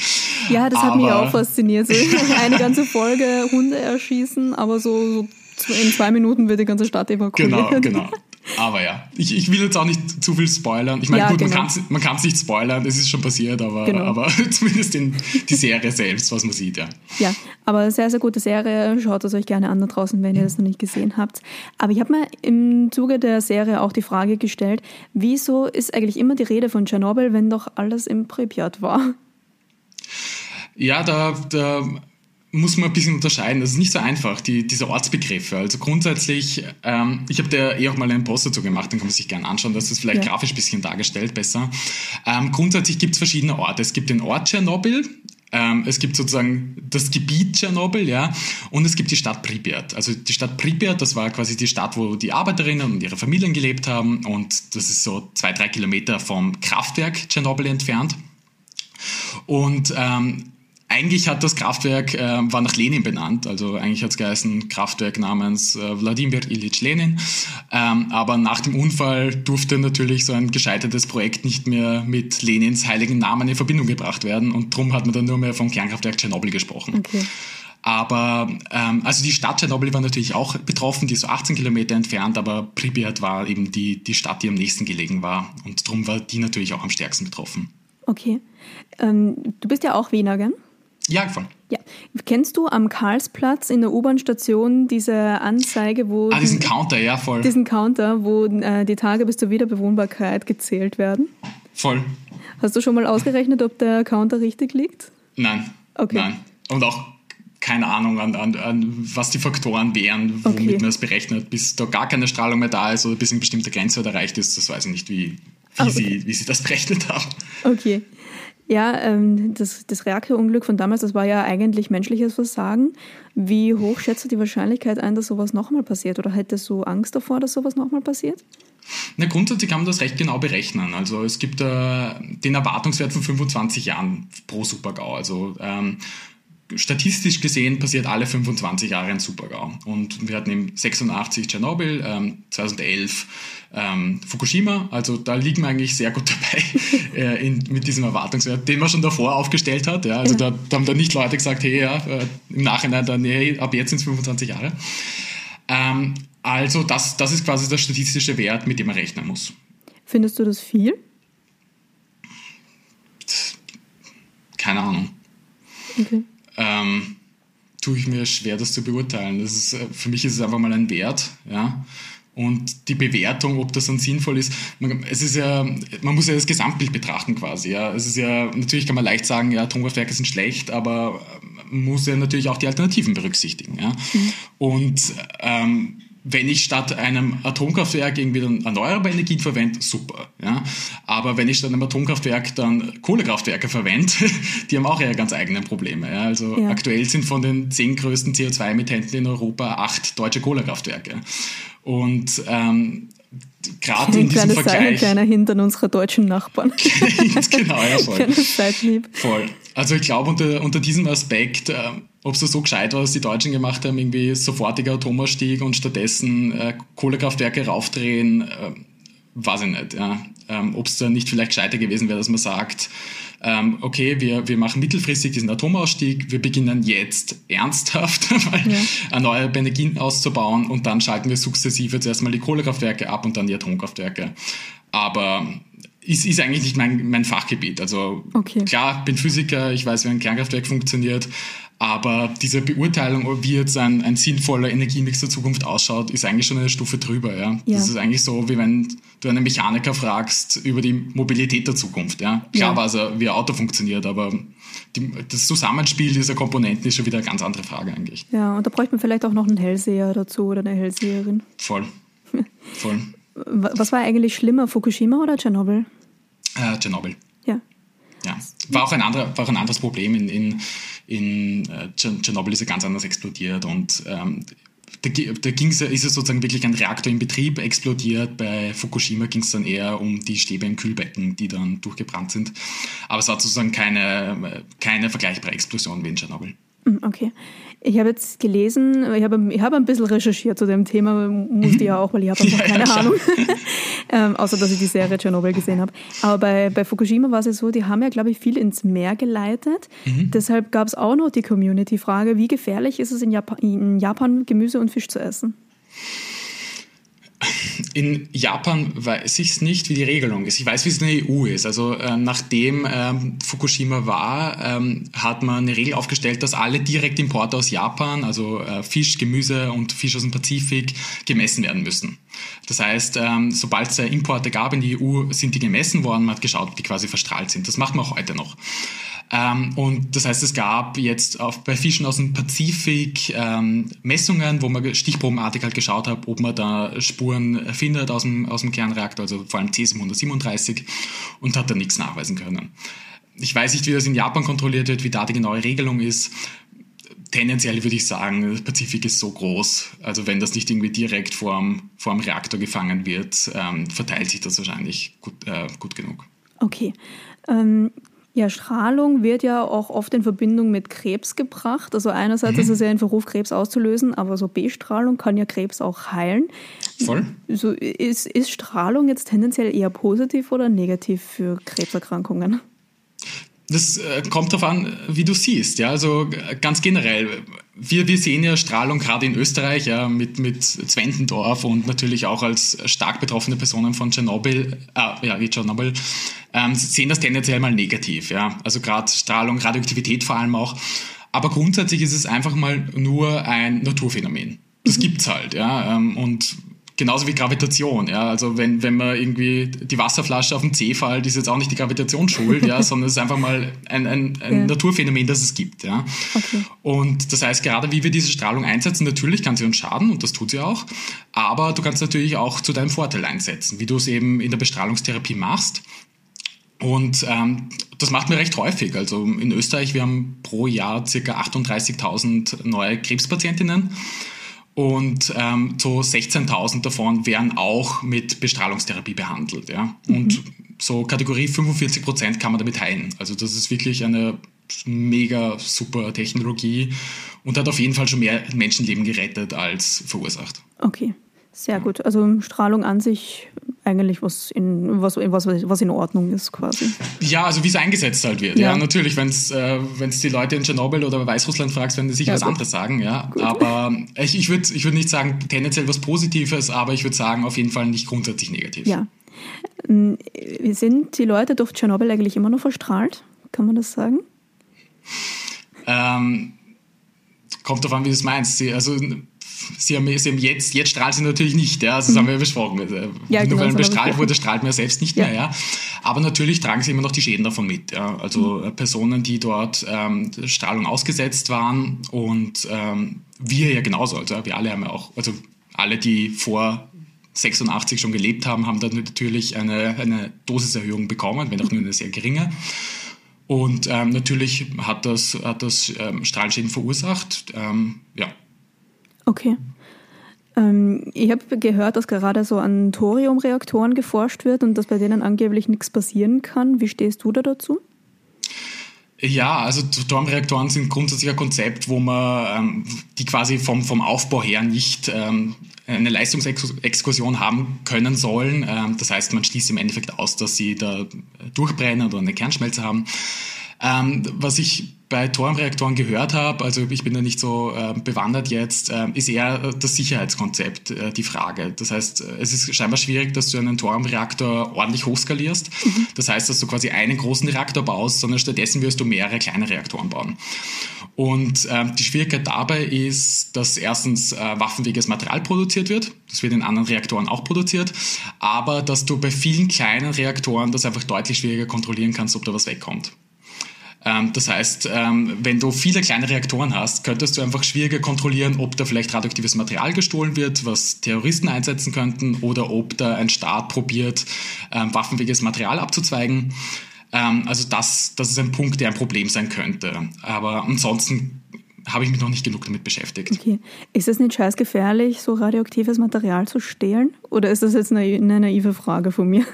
Speaker 2: Ja, das aber, hat mich auch fasziniert. So eine ganze Folge Hunde erschießen, aber so, so in zwei Minuten wird die ganze Stadt evakuiert.
Speaker 3: Genau, genau. Aber ja, ich, ich will jetzt auch nicht zu viel spoilern. Ich meine, ja, gut, genau. man kann es nicht spoilern, es ist schon passiert, aber, genau. aber zumindest in die Serie selbst, was man sieht, ja.
Speaker 2: Ja, aber sehr, sehr gute Serie. Schaut es euch gerne an da draußen, wenn ihr das noch nicht gesehen habt. Aber ich habe mir im Zuge der Serie auch die Frage gestellt, wieso ist eigentlich immer die Rede von Tschernobyl, wenn doch alles im Pripyat war?
Speaker 3: Ja, da, da muss man ein bisschen unterscheiden. Das ist nicht so einfach, die, diese Ortsbegriffe. Also grundsätzlich, ähm, ich habe da eh auch mal einen Post dazu gemacht, den kann man sich gerne anschauen, das ist vielleicht ja. grafisch ein bisschen dargestellt, besser. Ähm, grundsätzlich gibt es verschiedene Orte. Es gibt den Ort Tschernobyl, ähm, es gibt sozusagen das Gebiet Tschernobyl, ja, und es gibt die Stadt Pripyat. Also die Stadt Pripyat, das war quasi die Stadt, wo die Arbeiterinnen und ihre Familien gelebt haben und das ist so zwei, drei Kilometer vom Kraftwerk Tschernobyl entfernt. Und ähm, eigentlich hat das Kraftwerk, äh, war nach Lenin benannt, also eigentlich hat es geheißen Kraftwerk namens äh, Wladimir Ilyich Lenin. Ähm, aber nach dem Unfall durfte natürlich so ein gescheitertes Projekt nicht mehr mit Lenins heiligen Namen in Verbindung gebracht werden und darum hat man dann nur mehr vom Kernkraftwerk Tschernobyl gesprochen. Okay. Aber ähm, also die Stadt Tschernobyl war natürlich auch betroffen, die ist so 18 Kilometer entfernt, aber Pripyat war eben die, die Stadt, die am nächsten gelegen war. Und darum war die natürlich auch am stärksten betroffen.
Speaker 2: Okay. Ähm, du bist ja auch Wiener, gell?
Speaker 3: Ja, voll.
Speaker 2: Ja. Kennst du am Karlsplatz in der U-Bahn-Station diese Anzeige, wo.
Speaker 3: Ah, diesen Counter, ja, voll.
Speaker 2: Diesen Counter, wo äh, die Tage bis zur Wiederbewohnbarkeit gezählt werden?
Speaker 3: Voll.
Speaker 2: Hast du schon mal ausgerechnet, ob der Counter richtig liegt?
Speaker 3: Nein. Okay. Nein. Und auch keine Ahnung, an, an, an was die Faktoren wären, womit okay. man es berechnet, bis da gar keine Strahlung mehr da ist oder bis ein bestimmter Grenzwert erreicht ist. Das weiß ich nicht, wie, wie, okay. sie, wie sie das berechnet haben.
Speaker 2: Okay. Ja, ähm, das, das Reaktorunglück von damals, das war ja eigentlich menschliches Versagen. Wie hoch schätzt du die Wahrscheinlichkeit ein, dass sowas nochmal passiert? Oder hättest du Angst davor, dass sowas nochmal passiert?
Speaker 3: Na, grundsätzlich kann man das recht genau berechnen. Also es gibt äh, den Erwartungswert von 25 Jahren pro Supergau. Also ähm, statistisch gesehen passiert alle 25 Jahre ein Supergau. Und wir hatten im 86 Tschernobyl, ähm, 2011 ähm, Fukushima. Also da liegen wir eigentlich sehr gut dabei äh, in, mit diesem Erwartungswert, den man schon davor aufgestellt hat. Ja. Also ja. Da, da, haben dann nicht Leute gesagt, hey, ja, äh, im Nachhinein dann, hey, ab jetzt sind es 25 Jahre. Ähm, also das, das ist quasi der statistische Wert, mit dem man rechnen muss.
Speaker 2: Findest du das viel?
Speaker 3: keine Ahnung. Okay. Ähm, tue ich mir schwer, das zu beurteilen. Das ist, äh, für mich ist es einfach mal ein Wert, ja. Und die Bewertung, ob das dann sinnvoll ist, man, es ist ja, man muss ja das Gesamtbild betrachten quasi. Ja. Es ist ja, natürlich kann man leicht sagen, ja, Atomkraftwerke sind schlecht, aber man muss ja natürlich auch die Alternativen berücksichtigen. Ja. Mhm. Und ähm, wenn ich statt einem Atomkraftwerk irgendwie dann erneuerbare Energien verwende, super. Ja? Aber wenn ich statt einem Atomkraftwerk dann Kohlekraftwerke verwende, die haben auch ihre ganz eigenen Probleme. Ja? Also ja. aktuell sind von den zehn größten CO2-Emittenten in Europa acht deutsche Kohlekraftwerke. Und ähm, gerade in diesem Vergleich... Ein
Speaker 2: kleiner Hintern unserer deutschen Nachbarn.
Speaker 3: genau, ja voll. voll. Also ich glaube unter, unter diesem Aspekt... Äh, ob es so gescheit war, was die Deutschen gemacht haben, irgendwie sofortiger Atomausstieg und stattdessen äh, Kohlekraftwerke raufdrehen, äh, weiß ich nicht. Ja. Ähm, ob es da nicht vielleicht gescheiter gewesen wäre, dass man sagt, ähm, okay, wir, wir machen mittelfristig diesen Atomausstieg, wir beginnen jetzt ernsthaft ja. erneuerbare Energien auszubauen und dann schalten wir sukzessive zuerst mal die Kohlekraftwerke ab und dann die Atomkraftwerke. Aber ist, ist eigentlich nicht mein, mein Fachgebiet. Also okay. klar, bin Physiker, ich weiß, wie ein Kernkraftwerk funktioniert, aber diese Beurteilung, wie jetzt ein, ein sinnvoller Energiemix der Zukunft ausschaut, ist eigentlich schon eine Stufe drüber. Ja? ja? Das ist eigentlich so, wie wenn du einen Mechaniker fragst über die Mobilität der Zukunft. Ja? Klar ja. weiß er, wie ein Auto funktioniert, aber die, das Zusammenspiel dieser Komponenten ist schon wieder eine ganz andere Frage eigentlich.
Speaker 2: Ja, und da bräuchte man vielleicht auch noch einen Hellseher dazu oder eine Hellseherin.
Speaker 3: Voll. Voll.
Speaker 2: Was war eigentlich schlimmer, Fukushima oder Tschernobyl?
Speaker 3: Äh, Tschernobyl. Ja. Ja. War auch ein, anderer, war auch ein anderes Problem in, in in äh, Tschernobyl ist ja ganz anders explodiert und ähm, da, da ging's, ist es sozusagen wirklich ein Reaktor in Betrieb explodiert. Bei Fukushima ging es dann eher um die Stäbe im Kühlbecken, die dann durchgebrannt sind. Aber es war sozusagen keine, keine vergleichbare Explosion wie in Tschernobyl.
Speaker 2: Hm, okay. Ich habe jetzt gelesen, ich habe, ich habe ein bisschen recherchiert zu dem Thema, musste ja auch, weil ich habe einfach keine ja, Ahnung. ähm, außer, dass ich die Serie Tschernobyl gesehen habe. Aber bei, bei Fukushima war es ja so, die haben ja, glaube ich, viel ins Meer geleitet. Mhm. Deshalb gab es auch noch die Community-Frage, wie gefährlich ist es in Japan, in Japan Gemüse und Fisch zu essen?
Speaker 3: In Japan weiß ich es nicht, wie die Regelung ist. Ich weiß, wie es in der EU ist. Also äh, nachdem ähm, Fukushima war, ähm, hat man eine Regel aufgestellt, dass alle Direktimporte aus Japan, also äh, Fisch, Gemüse und Fisch aus dem Pazifik, gemessen werden müssen. Das heißt, ähm, sobald es Importe gab in die EU, sind die gemessen worden. Man hat geschaut, ob die quasi verstrahlt sind. Das macht man auch heute noch. Ähm, und das heißt, es gab jetzt auf, bei Fischen aus dem Pazifik ähm, Messungen, wo man stichprobenartig halt geschaut hat, ob man da Spuren findet aus dem, aus dem Kernreaktor, also vor allem Cesium 137 und hat da nichts nachweisen können. Ich weiß nicht, wie das in Japan kontrolliert wird, wie da die genaue Regelung ist. Tendenziell würde ich sagen, der Pazifik ist so groß. Also wenn das nicht irgendwie direkt vor dem, vor dem Reaktor gefangen wird, ähm, verteilt sich das wahrscheinlich gut, äh, gut genug.
Speaker 2: Okay. Ähm, ja, Strahlung wird ja auch oft in Verbindung mit Krebs gebracht. Also einerseits mhm. ist es ja ein Verruf, Krebs auszulösen, aber so B-Strahlung kann ja Krebs auch heilen.
Speaker 3: Voll.
Speaker 2: So ist, ist Strahlung jetzt tendenziell eher positiv oder negativ für Krebserkrankungen?
Speaker 3: Das äh, kommt darauf an, wie du siehst. Ja, also äh, ganz generell. Wir, wir sehen ja Strahlung gerade in Österreich ja, mit, mit Zwentendorf und natürlich auch als stark betroffene Personen von Tschernobyl, äh, ja, wie Tschernobyl, ähm, sehen das tendenziell mal negativ. Ja, also gerade Strahlung, Radioaktivität vor allem auch. Aber grundsätzlich ist es einfach mal nur ein Naturphänomen. Das mhm. gibt's halt, ja. Ähm, und genauso wie Gravitation. Ja? Also wenn, wenn man irgendwie die Wasserflasche auf den C fällt, ist jetzt auch nicht die Gravitation schuld, ja, sondern es ist einfach mal ein, ein, ein ja. Naturphänomen, das es gibt. Ja? Okay. Und das heißt, gerade wie wir diese Strahlung einsetzen, natürlich kann sie uns schaden und das tut sie auch, aber du kannst natürlich auch zu deinem Vorteil einsetzen, wie du es eben in der Bestrahlungstherapie machst. Und ähm, das macht mir recht häufig. Also in Österreich, wir haben pro Jahr circa 38.000 neue Krebspatientinnen. Und ähm, so 16.000 davon werden auch mit Bestrahlungstherapie behandelt. Ja? Und mhm. so Kategorie 45 Prozent kann man damit heilen. Also das ist wirklich eine mega super Technologie und hat auf jeden Fall schon mehr Menschenleben gerettet als verursacht.
Speaker 2: Okay. Sehr gut. Also Strahlung an sich eigentlich was in, was, was, was in Ordnung ist quasi.
Speaker 3: Ja, also wie es eingesetzt halt wird. Ja, ja natürlich, wenn es äh, die Leute in Tschernobyl oder Weißrussland fragst, werden sie sicher ja, was gut. anderes sagen. Ja, gut. aber ich, ich würde ich würd nicht sagen tendenziell was Positives, aber ich würde sagen auf jeden Fall nicht grundsätzlich negativ.
Speaker 2: Ja. Sind die Leute durch Tschernobyl eigentlich immer noch verstrahlt? Kann man das sagen?
Speaker 3: Ähm, kommt darauf an, wie du es meinst. Sie, also, sie haben, sie haben jetzt, jetzt strahlt sie natürlich nicht, ja, also das mhm. haben wir ja besprochen. Also, ja, Nur genau, weil man bestrahlt wurde, strahlt man ja selbst nicht ja. mehr, ja. Aber natürlich tragen sie immer noch die Schäden davon mit, ja. Also mhm. Personen, die dort ähm, Strahlung ausgesetzt waren und ähm, wir ja genauso, also wir alle haben ja auch, also alle, die vor 86 schon gelebt haben, haben dann natürlich eine, eine Dosiserhöhung bekommen, wenn auch nur eine sehr geringe. Und ähm, natürlich hat das, hat das ähm, Strahlschäden verursacht. Ähm, ja.
Speaker 2: Okay. Ähm, ich habe gehört, dass gerade so an Thoriumreaktoren geforscht wird und dass bei denen angeblich nichts passieren kann. Wie stehst du da dazu?
Speaker 3: Ja, also Thoriumreaktoren sind grundsätzlich ein Konzept, wo man ähm, die quasi vom, vom Aufbau her nicht ähm, eine Leistungsexkursion haben können sollen. Ähm, das heißt, man schließt im Endeffekt aus, dass sie da durchbrennen oder eine Kernschmelze haben. Ähm, was ich bei Thoriumreaktoren gehört habe, also ich bin da nicht so äh, bewandert jetzt, äh, ist eher das Sicherheitskonzept äh, die Frage. Das heißt, es ist scheinbar schwierig, dass du einen Thoriumreaktor ordentlich hochskalierst. Mhm. Das heißt, dass du quasi einen großen Reaktor baust, sondern stattdessen wirst du mehrere kleine Reaktoren bauen. Und ähm, die Schwierigkeit dabei ist, dass erstens äh, waffenfähiges Material produziert wird. Das wird in anderen Reaktoren auch produziert. Aber dass du bei vielen kleinen Reaktoren das einfach deutlich schwieriger kontrollieren kannst, ob da was wegkommt. Ähm, das heißt, ähm, wenn du viele kleine Reaktoren hast, könntest du einfach schwieriger kontrollieren, ob da vielleicht radioaktives Material gestohlen wird, was Terroristen einsetzen könnten, oder ob da ein Staat probiert, ähm, waffenfähiges Material abzuzweigen. Also das, das ist ein Punkt, der ein Problem sein könnte. Aber ansonsten habe ich mich noch nicht genug damit beschäftigt.
Speaker 2: Okay. Ist es nicht scheiß gefährlich, so radioaktives Material zu stehlen? Oder ist das jetzt eine, eine naive Frage von mir?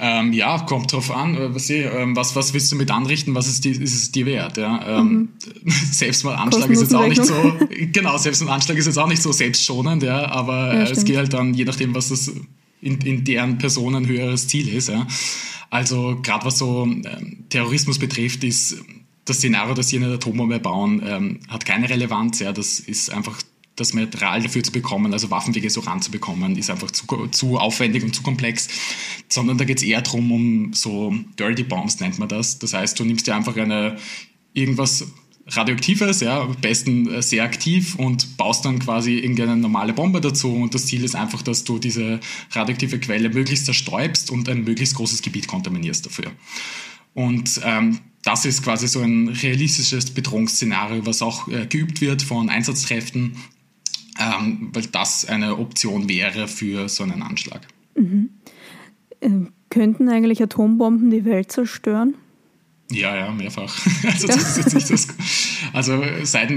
Speaker 3: Ähm, ja, kommt drauf an. Äh, was, ähm, was, was willst du mit anrichten? Was ist, die, ist es dir wert? Ja? Ähm, mhm. Selbstmordanschlag ist jetzt auch nicht so. Genau, Selbstmordanschlag ist jetzt auch nicht so selbstschonend, ja. Aber ja, äh, es geht halt dann, je nachdem, was das in, in deren Person ein höheres Ziel ist. Ja. Also gerade was so ähm, Terrorismus betrifft, ist das Szenario, dass sie eine Atombombe bauen, ähm, hat keine Relevanz. Ja. Das ist einfach das Material dafür zu bekommen, also waffenfähiges Uran zu bekommen, ist einfach zu, zu aufwendig und zu komplex, sondern da geht es eher darum, um so Dirty Bombs nennt man das. Das heißt, du nimmst dir einfach eine irgendwas Radioaktives, ja, am besten sehr aktiv und baust dann quasi irgendeine normale Bombe dazu und das Ziel ist einfach, dass du diese radioaktive Quelle möglichst zerstäubst und ein möglichst großes Gebiet kontaminierst dafür. Und ähm, das ist quasi so ein realistisches Bedrohungsszenario, was auch äh, geübt wird von Einsatzkräften ähm, weil das eine Option wäre für so einen Anschlag.
Speaker 2: Mhm. Äh, könnten eigentlich Atombomben die Welt zerstören?
Speaker 3: Ja, ja, mehrfach. Also, das ist jetzt nicht das, also seit,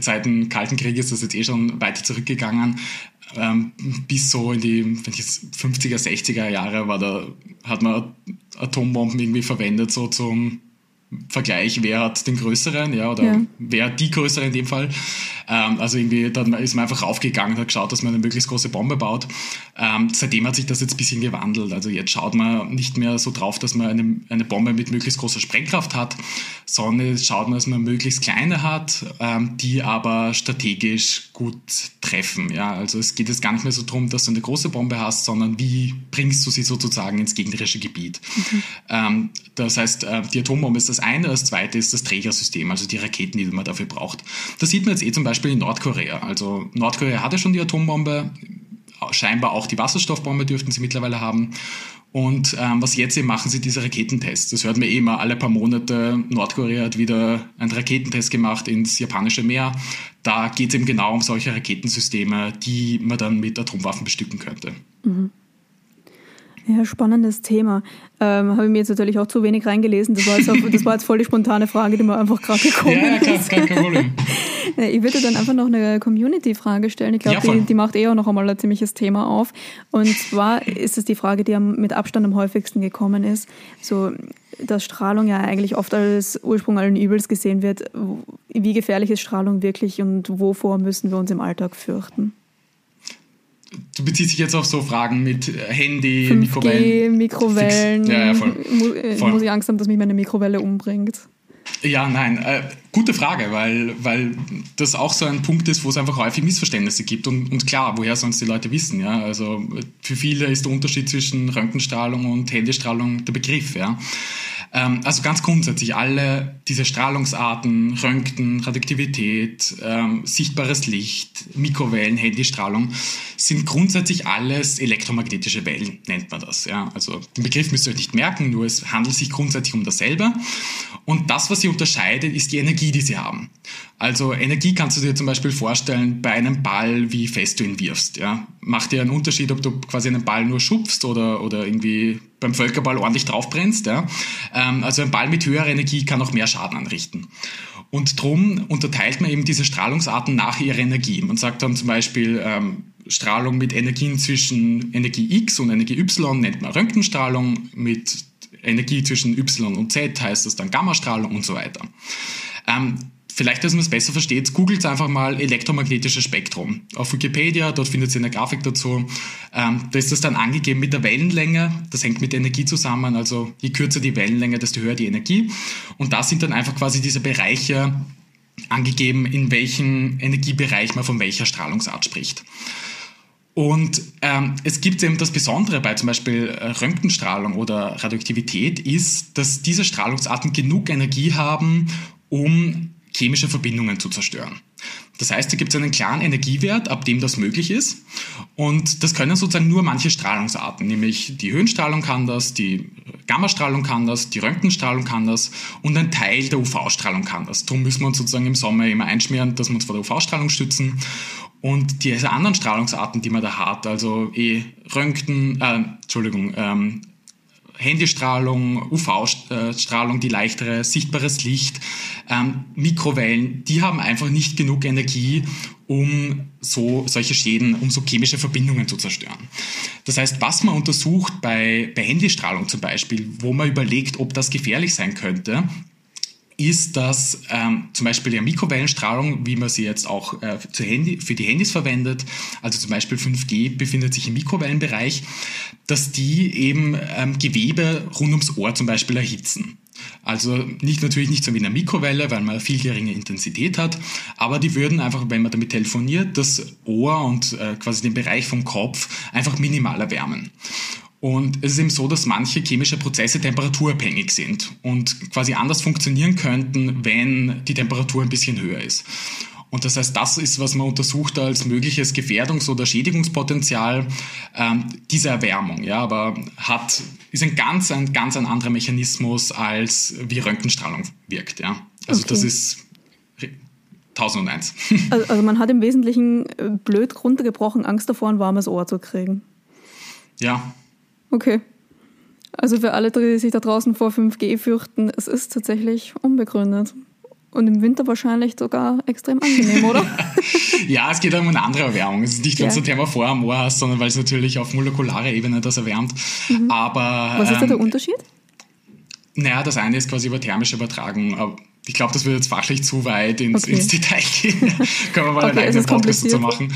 Speaker 3: seit dem Kalten Krieg ist das jetzt eh schon weiter zurückgegangen. Ähm, bis so in die wenn ich jetzt 50er, 60er Jahre war da, hat man Atombomben irgendwie verwendet, so zum Vergleich, wer hat den größeren, ja, oder ja. wer die größere in dem Fall. Ähm, also irgendwie, dann ist man einfach raufgegangen und hat geschaut, dass man eine möglichst große Bombe baut. Ähm, seitdem hat sich das jetzt ein bisschen gewandelt. Also jetzt schaut man nicht mehr so drauf, dass man eine, eine Bombe mit möglichst großer Sprengkraft hat, sondern jetzt schaut man, dass man möglichst kleine hat, ähm, die aber strategisch gut treffen. Ja, also es geht jetzt gar nicht mehr so darum, dass du eine große Bombe hast, sondern wie bringst du sie sozusagen ins gegnerische Gebiet. Mhm. Ähm, das heißt, äh, die Atombombe ist das eine, das zweite ist das Trägersystem, also die Raketen, die man dafür braucht. Das sieht man jetzt eh zum Beispiel in Nordkorea. Also Nordkorea hatte schon die Atombombe, scheinbar auch die Wasserstoffbombe dürften sie mittlerweile haben. Und ähm, was jetzt eben machen sie diese Raketentests. Das hört man eh immer alle paar Monate. Nordkorea hat wieder einen Raketentest gemacht ins japanische Meer. Da geht es eben genau um solche Raketensysteme, die man dann mit Atomwaffen bestücken könnte. Mhm.
Speaker 2: Ja, spannendes Thema. Ähm, Habe ich mir jetzt natürlich auch zu wenig reingelesen. Das war jetzt, auch, das war jetzt voll die spontane Frage, die mir einfach gerade gekommen ja, ja, klar, ist. Kein, kein Problem. Ich würde dann einfach noch eine Community-Frage stellen. Ich glaube, ja, die, die, macht eher noch einmal ein ziemliches Thema auf. Und zwar ist es die Frage, die mit Abstand am häufigsten gekommen ist. So, dass Strahlung ja eigentlich oft als Ursprung allen Übels gesehen wird. Wie gefährlich ist Strahlung wirklich und wovor müssen wir uns im Alltag fürchten?
Speaker 3: du beziehst dich jetzt auf so Fragen mit äh, Handy,
Speaker 2: 5G, Mikrowellen. Mikrowellen. Ja, ja, voll. Äh, voll. Muss ich Angst haben, dass mich meine Mikrowelle umbringt?
Speaker 3: Ja, nein, äh, gute Frage, weil, weil das auch so ein Punkt ist, wo es einfach häufig Missverständnisse gibt. Und, und klar, woher sollen es die Leute wissen? Ja? Also für viele ist der Unterschied zwischen Röntgenstrahlung und Handystrahlung der Begriff. Ja? Ähm, also ganz grundsätzlich alle diese Strahlungsarten, Röntgen, Radioaktivität, ähm, sichtbares Licht, Mikrowellen, Handystrahlung, sind grundsätzlich alles elektromagnetische Wellen, nennt man das. Ja? Also den Begriff müsst ihr euch nicht merken, nur es handelt sich grundsätzlich um dasselbe. Und das, was sie unterscheidet, ist die Energie, die sie haben. Also Energie kannst du dir zum Beispiel vorstellen bei einem Ball, wie fest du ihn wirfst. Ja? Macht dir einen Unterschied, ob du quasi einen Ball nur schubst oder, oder irgendwie beim Völkerball ordentlich draufbrennst. Ja? Ähm, also ein Ball mit höherer Energie kann auch mehr Schaden anrichten. Und drum unterteilt man eben diese Strahlungsarten nach ihrer Energie. Man sagt dann zum Beispiel, ähm, Strahlung mit Energien zwischen Energie X und Energie Y nennt man Röntgenstrahlung, mit Energie zwischen Y und Z heißt das dann Gammastrahlung und so weiter. Ähm, Vielleicht, dass man es besser versteht, googelt einfach mal elektromagnetisches Spektrum. Auf Wikipedia, dort findet ihr eine Grafik dazu. Ähm, da ist das dann angegeben mit der Wellenlänge. Das hängt mit der Energie zusammen. Also je kürzer die Wellenlänge, desto höher die Energie. Und da sind dann einfach quasi diese Bereiche angegeben, in welchem Energiebereich man von welcher Strahlungsart spricht. Und ähm, es gibt eben das Besondere bei zum Beispiel äh, Röntgenstrahlung oder Radioaktivität ist, dass diese Strahlungsarten genug Energie haben, um chemische Verbindungen zu zerstören. Das heißt, da gibt es einen klaren Energiewert, ab dem das möglich ist. Und das können sozusagen nur manche Strahlungsarten, nämlich die Höhenstrahlung kann das, die Gammastrahlung kann das, die Röntgenstrahlung kann das und ein Teil der UV-Strahlung kann das. Darum müssen wir uns sozusagen im Sommer immer einschmieren, dass wir uns vor der UV-Strahlung stützen. Und diese anderen Strahlungsarten, die man da hat, also eh Röntgen, äh, Entschuldigung, ähm, Handystrahlung, UV-Strahlung, die leichtere, sichtbares Licht, ähm, Mikrowellen, die haben einfach nicht genug Energie, um so solche Schäden, um so chemische Verbindungen zu zerstören. Das heißt, was man untersucht bei, bei Handystrahlung zum Beispiel, wo man überlegt, ob das gefährlich sein könnte, ist, dass ähm, zum Beispiel die Mikrowellenstrahlung, wie man sie jetzt auch äh, für, Handy, für die Handys verwendet, also zum Beispiel 5G befindet sich im Mikrowellenbereich, dass die eben ähm, Gewebe rund ums Ohr zum Beispiel erhitzen. Also nicht natürlich nicht so wie in einer Mikrowelle, weil man viel geringe Intensität hat, aber die würden einfach, wenn man damit telefoniert, das Ohr und äh, quasi den Bereich vom Kopf einfach minimal erwärmen. Und es ist eben so, dass manche chemische Prozesse temperaturabhängig sind und quasi anders funktionieren könnten, wenn die Temperatur ein bisschen höher ist. Und das heißt, das ist, was man untersucht als mögliches Gefährdungs- oder Schädigungspotenzial ähm, dieser Erwärmung. Ja, aber hat ist ein ganz ein ganz ein anderer Mechanismus als wie Röntgenstrahlung wirkt. Ja, also okay. das ist 1001.
Speaker 2: Also, also man hat im Wesentlichen äh, blöd runtergebrochen Angst davor, ein warmes Ohr zu kriegen.
Speaker 3: Ja,
Speaker 2: Okay. Also für alle, die sich da draußen vor 5G fürchten, es ist tatsächlich unbegründet. Und im Winter wahrscheinlich sogar extrem angenehm, oder?
Speaker 3: ja, es geht um eine andere Erwärmung. Es ist nicht, wenn ja. du Thermophor Ohr hast, sondern weil es natürlich auf molekularer Ebene das erwärmt. Mhm. Aber,
Speaker 2: Was ist da der ähm, Unterschied?
Speaker 3: Naja, das eine ist quasi über thermische Übertragung ich glaube, das wird jetzt fachlich zu weit ins, okay. ins Detail gehen. Können wir mal okay, einen eigenen Podcast dazu machen.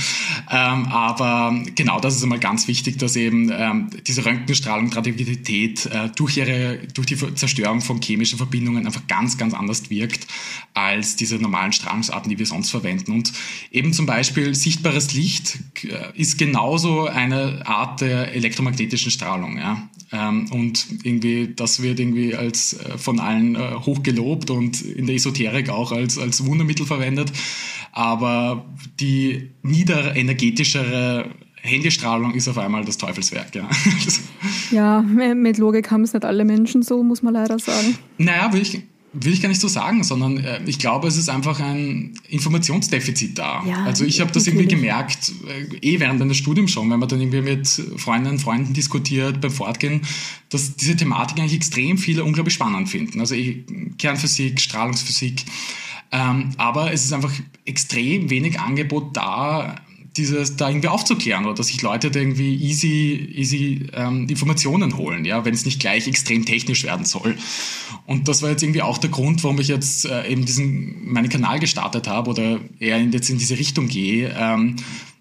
Speaker 3: Ähm, aber genau, das ist einmal ganz wichtig, dass eben ähm, diese Röntgenstrahlung, Radioaktivität äh, durch ihre, durch die Zerstörung von chemischen Verbindungen einfach ganz, ganz anders wirkt als diese normalen Strahlungsarten, die wir sonst verwenden. Und eben zum Beispiel sichtbares Licht äh, ist genauso eine Art der elektromagnetischen Strahlung. Ja? Ähm, und irgendwie, das wird irgendwie als äh, von allen äh, hoch gelobt und in der Esoterik auch als, als Wundermittel verwendet. Aber die niederenergetischere Handystrahlung ist auf einmal das Teufelswerk, ja.
Speaker 2: ja, mit Logik haben es nicht alle Menschen so, muss man leider sagen.
Speaker 3: Naja, will ich, will ich gar nicht so sagen, sondern äh, ich glaube, es ist einfach ein Informationsdefizit da. Ja, also ich habe das irgendwie gemerkt, äh, eh während eines Studiums schon, wenn man dann irgendwie mit Freundinnen und Freunden diskutiert beim Fortgehen, dass diese Thematik eigentlich extrem viele unglaublich spannend finden. Also eh, Kernphysik, Strahlungsphysik. Ähm, aber es ist einfach extrem wenig Angebot da, dieses da irgendwie aufzuklären oder dass sich Leute da irgendwie easy, easy ähm, Informationen holen, ja, wenn es nicht gleich extrem technisch werden soll. Und das war jetzt irgendwie auch der Grund, warum ich jetzt äh, eben diesen meinen Kanal gestartet habe oder eher jetzt in diese Richtung gehe, ähm,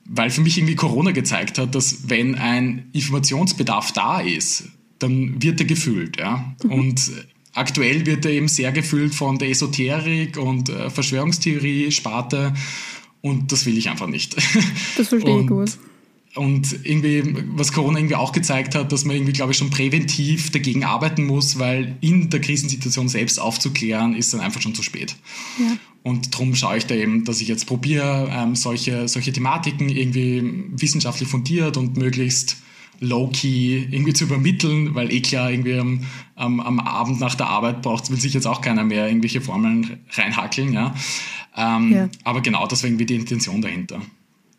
Speaker 3: weil für mich irgendwie Corona gezeigt hat, dass wenn ein Informationsbedarf da ist, dann wird er gefühlt, ja. Mhm. Und aktuell wird er eben sehr gefüllt von der Esoterik und äh, Verschwörungstheorie, Sparte und das will ich einfach nicht.
Speaker 2: Das verstehe ich gut.
Speaker 3: und irgendwie, was Corona irgendwie auch gezeigt hat, dass man irgendwie, glaube ich, schon präventiv dagegen arbeiten muss, weil in der Krisensituation selbst aufzuklären, ist dann einfach schon zu spät. Ja. Und darum schaue ich da eben, dass ich jetzt probiere, ähm, solche, solche Thematiken irgendwie wissenschaftlich fundiert und möglichst low-key irgendwie zu übermitteln, weil eh klar, irgendwie am, am, am Abend nach der Arbeit braucht will sich jetzt auch keiner mehr irgendwelche Formeln reinhackeln, ja. Ähm, ja. Aber genau, das war irgendwie die Intention dahinter.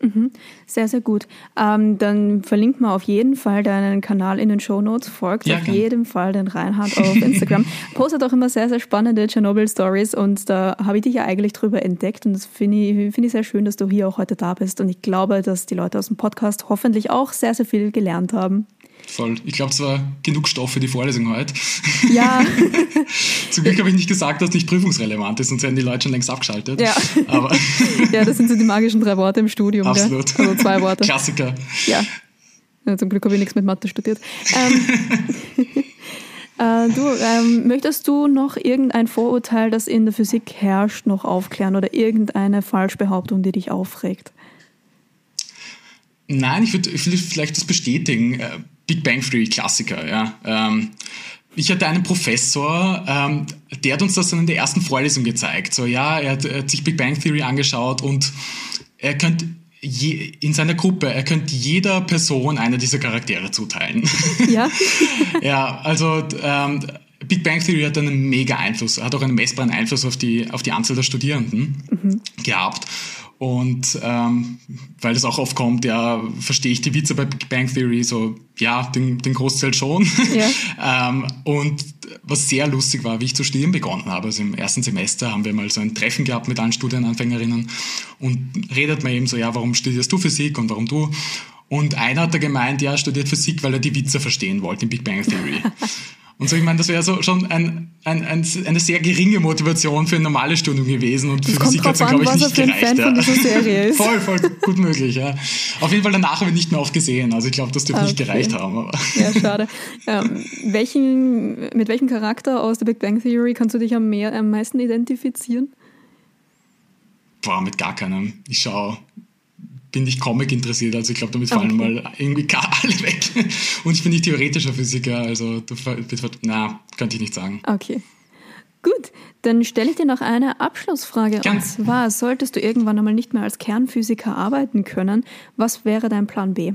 Speaker 2: Mhm. Sehr, sehr gut. Ähm, dann verlinkt mal auf jeden Fall deinen Kanal in den Show Notes. Folgt ja, auf gern. jeden Fall den Reinhard auf Instagram. Postet auch immer sehr, sehr spannende Tschernobyl-Stories und da habe ich dich ja eigentlich drüber entdeckt und das finde ich, find ich sehr schön, dass du hier auch heute da bist und ich glaube, dass die Leute aus dem Podcast hoffentlich auch sehr, sehr viel gelernt haben.
Speaker 3: Voll. Ich glaube, es war genug Stoff für die Vorlesung heute.
Speaker 2: Ja.
Speaker 3: Zum Glück habe ich nicht gesagt, dass es nicht prüfungsrelevant ist, sonst hätten die Leute schon längst abgeschaltet.
Speaker 2: Ja. Aber ja, das sind so die magischen drei Worte im Studium.
Speaker 3: Absolut.
Speaker 2: Gell? Also zwei Worte.
Speaker 3: Klassiker.
Speaker 2: Ja. ja zum Glück habe ich nichts mit Mathe studiert. Ähm, äh, du, ähm, möchtest du noch irgendein Vorurteil, das in der Physik herrscht, noch aufklären oder irgendeine Falschbehauptung, die dich aufregt?
Speaker 3: Nein, ich würde vielleicht das bestätigen. Big Bang Theory Klassiker, ja. Ähm, ich hatte einen Professor, ähm, der hat uns das dann in der ersten Vorlesung gezeigt. So, ja, er hat, er hat sich Big Bang Theory angeschaut und er könnte je, in seiner Gruppe, er könnte jeder Person einer dieser Charaktere zuteilen.
Speaker 2: Ja.
Speaker 3: ja, also ähm, Big Bang Theory hat einen mega Einfluss, hat auch einen messbaren Einfluss auf die, auf die Anzahl der Studierenden mhm. gehabt. Und ähm, weil das auch oft kommt, ja, verstehe ich die Witze bei Big Bang Theory so, ja, den, den Großteil schon. Ja. ähm, und was sehr lustig war, wie ich zu studieren begonnen habe, also im ersten Semester haben wir mal so ein Treffen gehabt mit allen Studienanfängerinnen und redet man eben so, ja, warum studierst du Physik und warum du? Und einer hat da gemeint, ja, studiert Physik, weil er die Witze verstehen wollte in Big Bang Theory. Und so, ich meine, das wäre so schon ein, ein, ein, eine sehr geringe Motivation für ein normales Studium gewesen und für Physik hat es glaube ich, nicht gereicht. Ja. Voll, voll gut möglich, ja. Auf jeden Fall danach habe ich nicht mehr oft gesehen. Also ich glaube, das dürfte okay. nicht gereicht haben. Aber.
Speaker 2: Ja, schade. Ähm, welchen, mit welchem Charakter aus der Big Bang Theory kannst du dich am, mehr, am meisten identifizieren?
Speaker 3: Boah, mit gar keinem. Ich schaue bin nicht Comic interessiert, also ich glaube, damit fallen okay. mal irgendwie gar alle weg. Und ich bin nicht theoretischer Physiker, also na, könnte ich nicht sagen.
Speaker 2: Okay. Gut, dann stelle ich dir noch eine Abschlussfrage. Gerne. Und zwar, solltest du irgendwann einmal nicht mehr als Kernphysiker arbeiten können, was wäre dein Plan B?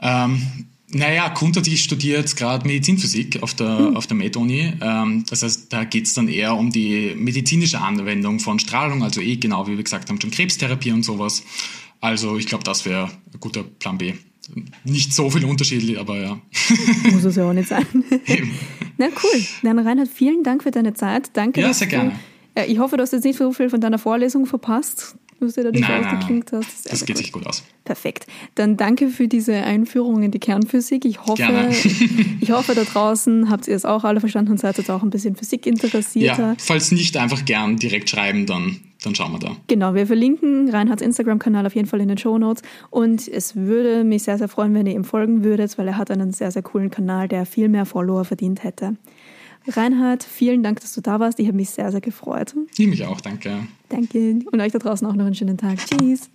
Speaker 3: Ähm, naja, studiere jetzt gerade Medizinphysik auf der, hm. auf der Med-Uni. Ähm, das heißt, da geht es dann eher um die medizinische Anwendung von Strahlung, also eh genau wie wir gesagt haben, schon Krebstherapie und sowas. Also ich glaube, das wäre ein guter Plan B. Nicht so viel Unterschied, aber ja.
Speaker 2: Muss es ja auch nicht sein. Eben. Na cool. Dann Reinhard, vielen Dank für deine Zeit. Danke.
Speaker 3: Ja, sehr gerne.
Speaker 2: Du, ich hoffe, du hast jetzt nicht so viel von deiner Vorlesung verpasst was du da dich ausgeklingt hast.
Speaker 3: Das, das geht sich gut aus.
Speaker 2: Perfekt. Dann danke für diese Einführung in die Kernphysik. Ich hoffe, ich hoffe, da draußen habt ihr es auch alle verstanden und seid jetzt auch ein bisschen Physik interessierter.
Speaker 3: Ja, falls nicht, einfach gern direkt schreiben, dann, dann schauen wir da.
Speaker 2: Genau, wir verlinken Reinhards Instagram-Kanal auf jeden Fall in den Show Notes und es würde mich sehr, sehr freuen, wenn ihr ihm folgen würdet, weil er hat einen sehr, sehr coolen Kanal, der viel mehr Follower verdient hätte. Reinhard, vielen Dank, dass du da warst. Ich habe mich sehr, sehr gefreut.
Speaker 3: Ich mich auch, danke.
Speaker 2: Danke. Und euch da draußen auch noch einen schönen Tag. Tschüss.